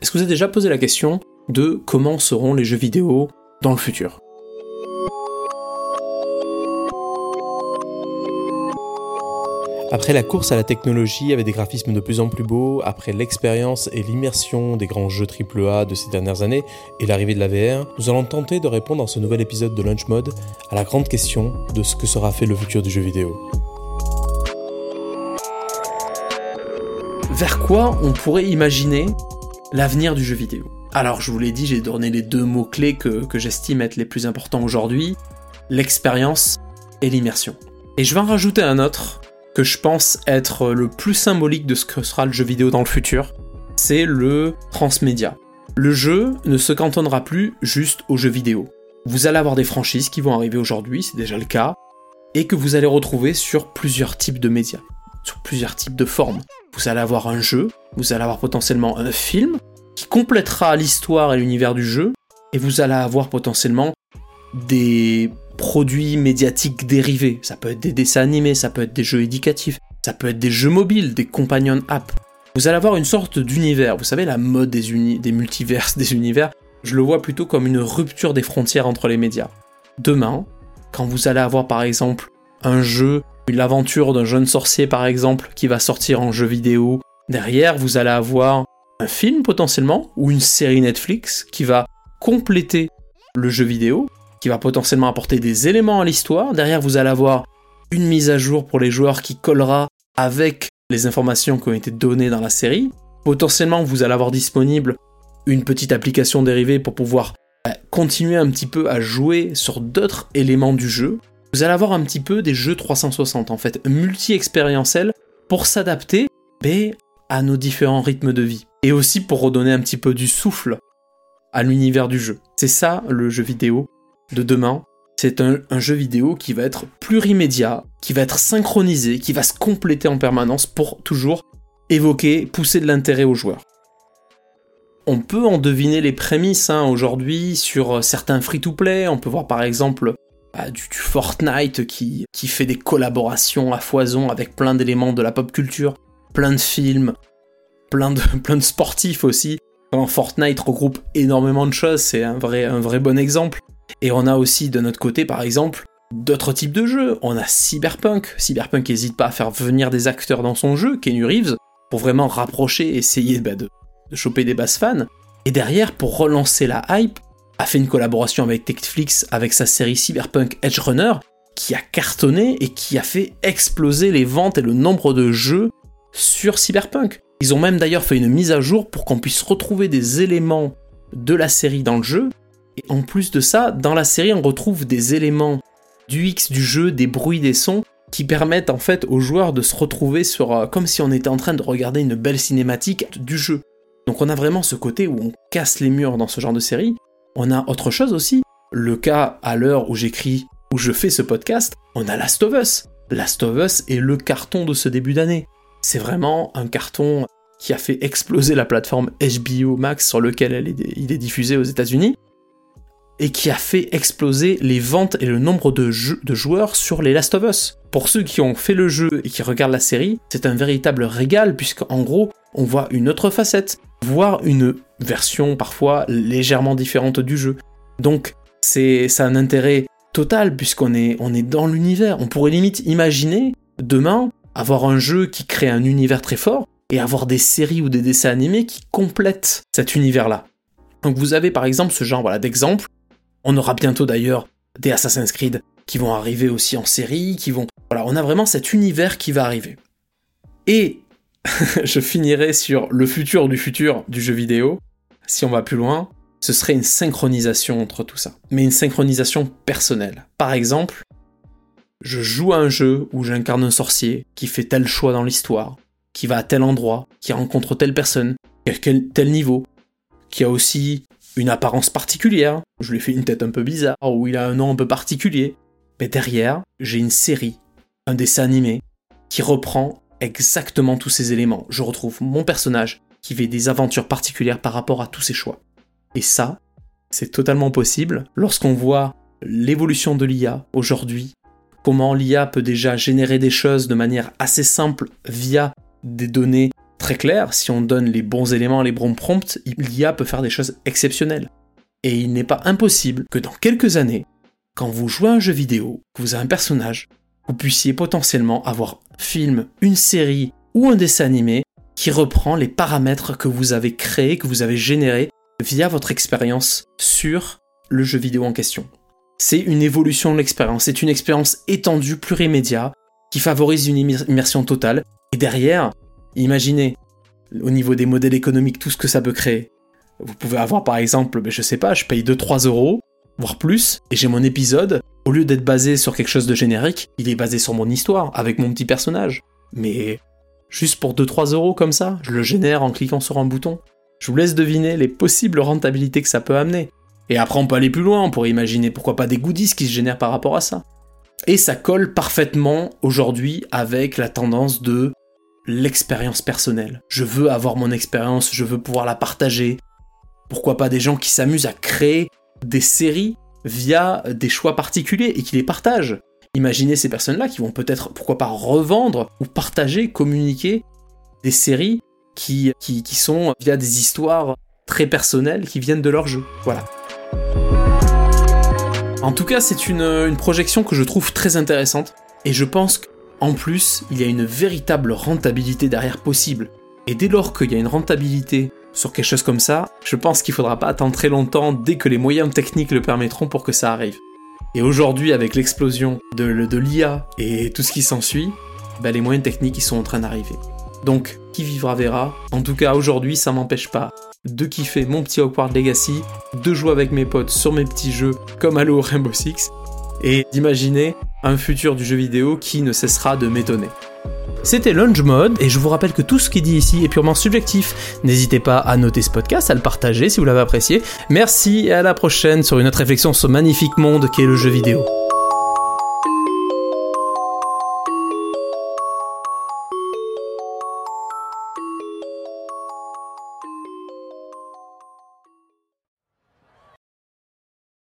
Est-ce que vous avez déjà posé la question de comment seront les jeux vidéo dans le futur? Après la course à la technologie avec des graphismes de plus en plus beaux, après l'expérience et l'immersion des grands jeux AAA de ces dernières années et l'arrivée de la VR, nous allons tenter de répondre dans ce nouvel épisode de Launch Mode à la grande question de ce que sera fait le futur du jeu vidéo. Vers quoi on pourrait imaginer l'avenir du jeu vidéo Alors je vous l'ai dit, j'ai donné les deux mots-clés que, que j'estime être les plus importants aujourd'hui, l'expérience et l'immersion. Et je vais en rajouter un autre que je pense être le plus symbolique de ce que sera le jeu vidéo dans le futur, c'est le transmédia. Le jeu ne se cantonnera plus juste aux jeux vidéo. Vous allez avoir des franchises qui vont arriver aujourd'hui, c'est déjà le cas, et que vous allez retrouver sur plusieurs types de médias, sur plusieurs types de formes. Vous allez avoir un jeu, vous allez avoir potentiellement un film qui complétera l'histoire et l'univers du jeu, et vous allez avoir potentiellement des produits médiatiques dérivés. Ça peut être des dessins animés, ça peut être des jeux éducatifs, ça peut être des jeux mobiles, des companion apps. Vous allez avoir une sorte d'univers. Vous savez, la mode des, uni des multiverses, des univers, je le vois plutôt comme une rupture des frontières entre les médias. Demain, quand vous allez avoir par exemple un jeu, l'aventure d'un jeune sorcier par exemple, qui va sortir en jeu vidéo, derrière vous allez avoir un film potentiellement, ou une série Netflix qui va compléter le jeu vidéo, qui va potentiellement apporter des éléments à l'histoire. Derrière, vous allez avoir une mise à jour pour les joueurs qui collera avec les informations qui ont été données dans la série. Potentiellement, vous allez avoir disponible une petite application dérivée pour pouvoir bah, continuer un petit peu à jouer sur d'autres éléments du jeu. Vous allez avoir un petit peu des jeux 360 en fait, multi-expérientiels pour s'adapter à nos différents rythmes de vie. Et aussi pour redonner un petit peu du souffle à l'univers du jeu. C'est ça le jeu vidéo de demain, c'est un, jeu vidéo qui va être plurimédia, qui va être synchronisé, qui va se compléter en permanence pour toujours évoquer, pousser de l'intérêt aux joueurs. On peut en deviner les prémices hein, aujourd'hui sur certains free-to-play. On peut voir par exemple bah, du, Fortnite qui, qui fait des collaborations à foison avec plein d'éléments de la pop culture, plein de films, plein de, plein de sportifs aussi. Quand Fortnite regroupe énormément de choses, c'est un vrai, un vrai bon exemple. Et on a aussi de notre côté, par exemple, d'autres types de jeux. On a Cyberpunk. Cyberpunk n'hésite pas à faire venir des acteurs dans son jeu, Kenny Reeves, pour vraiment rapprocher, essayer bah, de, de choper des basses fans. Et derrière, pour relancer la hype, a fait une collaboration avec Netflix avec sa série Cyberpunk Edge Runner, qui a cartonné et qui a fait exploser les ventes et le nombre de jeux sur Cyberpunk. Ils ont même d'ailleurs fait une mise à jour pour qu'on puisse retrouver des éléments de la série dans le jeu, et en plus de ça, dans la série, on retrouve des éléments du X du jeu, des bruits, des sons, qui permettent en fait aux joueurs de se retrouver sur euh, comme si on était en train de regarder une belle cinématique du jeu. Donc on a vraiment ce côté où on casse les murs dans ce genre de série. On a autre chose aussi. Le cas à l'heure où j'écris, où je fais ce podcast, on a Last of Us. Last of Us est le carton de ce début d'année. C'est vraiment un carton qui a fait exploser la plateforme HBO Max sur lequel il est diffusé aux États-Unis et qui a fait exploser les ventes et le nombre de, joueurs sur les Last of Us. Pour ceux qui ont fait le jeu et qui regardent la série, c'est un véritable régal puisqu'en gros, on voit une autre facette, voire une version parfois légèrement différente du jeu. Donc, c'est ça un intérêt total puisqu'on est, on est dans l'univers. On pourrait limite imaginer demain avoir un jeu qui crée un univers très fort et avoir des séries ou des dessins animés qui complètent cet univers-là. Donc vous avez par exemple ce genre voilà, d'exemple on aura bientôt d'ailleurs des Assassin's Creed qui vont arriver aussi en série, qui vont... Voilà, on a vraiment cet univers qui va arriver. Et je finirai sur le futur du futur du jeu vidéo. Si on va plus loin, ce serait une synchronisation entre tout ça. Mais une synchronisation personnelle. Par exemple, je joue à un jeu où j'incarne un sorcier qui fait tel choix dans l'histoire, qui va à tel endroit, qui rencontre telle personne, qui a tel niveau, qui a aussi une apparence particulière, je lui ai fait une tête un peu bizarre, ou il a un nom un peu particulier. Mais derrière, j'ai une série, un dessin animé, qui reprend exactement tous ces éléments. Je retrouve mon personnage qui fait des aventures particulières par rapport à tous ses choix. Et ça, c'est totalement possible lorsqu'on voit l'évolution de l'IA aujourd'hui, comment l'IA peut déjà générer des choses de manière assez simple via des données très clair, si on donne les bons éléments, les bons prompts, l'IA peut faire des choses exceptionnelles. Et il n'est pas impossible que dans quelques années, quand vous jouez à un jeu vidéo, que vous avez un personnage, vous puissiez potentiellement avoir un film, une série ou un dessin animé qui reprend les paramètres que vous avez créés, que vous avez générés via votre expérience sur le jeu vidéo en question. C'est une évolution de l'expérience, c'est une expérience étendue, plurimédia, qui favorise une immersion totale. Et derrière, imaginez, au niveau des modèles économiques, tout ce que ça peut créer. Vous pouvez avoir par exemple, ben, je sais pas, je paye 2-3 euros, voire plus, et j'ai mon épisode, au lieu d'être basé sur quelque chose de générique, il est basé sur mon histoire, avec mon petit personnage. Mais juste pour 2-3 euros comme ça, je le génère en cliquant sur un bouton. Je vous laisse deviner les possibles rentabilités que ça peut amener. Et après, on peut aller plus loin, on pourrait imaginer pourquoi pas des goodies qui se génèrent par rapport à ça. Et ça colle parfaitement aujourd'hui avec la tendance de l'expérience personnelle. Je veux avoir mon expérience, je veux pouvoir la partager. Pourquoi pas des gens qui s'amusent à créer des séries via des choix particuliers et qui les partagent. Imaginez ces personnes-là qui vont peut-être, pourquoi pas, revendre ou partager, communiquer des séries qui, sont via des histoires très personnelles qui viennent de leur jeu. Voilà. En tout cas, c'est une, projection que je trouve très intéressante, et je pense qu'en plus, il y a une véritable rentabilité derrière possible. Et dès lors qu'il y a une rentabilité sur quelque chose comme ça, je pense qu'il faudra pas attendre très longtemps dès que les moyens techniques le permettront pour que ça arrive. Et aujourd'hui, avec l'explosion de, l'IA et tout ce qui s'ensuit, ben les moyens techniques ils sont en train d'arriver. Donc, qui vivra verra. En tout cas, aujourd'hui, ça m'empêche pas de kiffer mon petit Hogwarts Legacy, de jouer avec mes potes sur mes petits jeux comme Halo Rainbow Six, et d'imaginer un futur du jeu vidéo qui ne cessera de m'étonner. C'était Launch Mode, et je vous rappelle que tout ce qui est dit ici est purement subjectif. N'hésitez pas à noter ce podcast, à le partager si vous l'avez apprécié. Merci et à la prochaine sur une autre réflexion sur ce magnifique monde qu'est le jeu vidéo.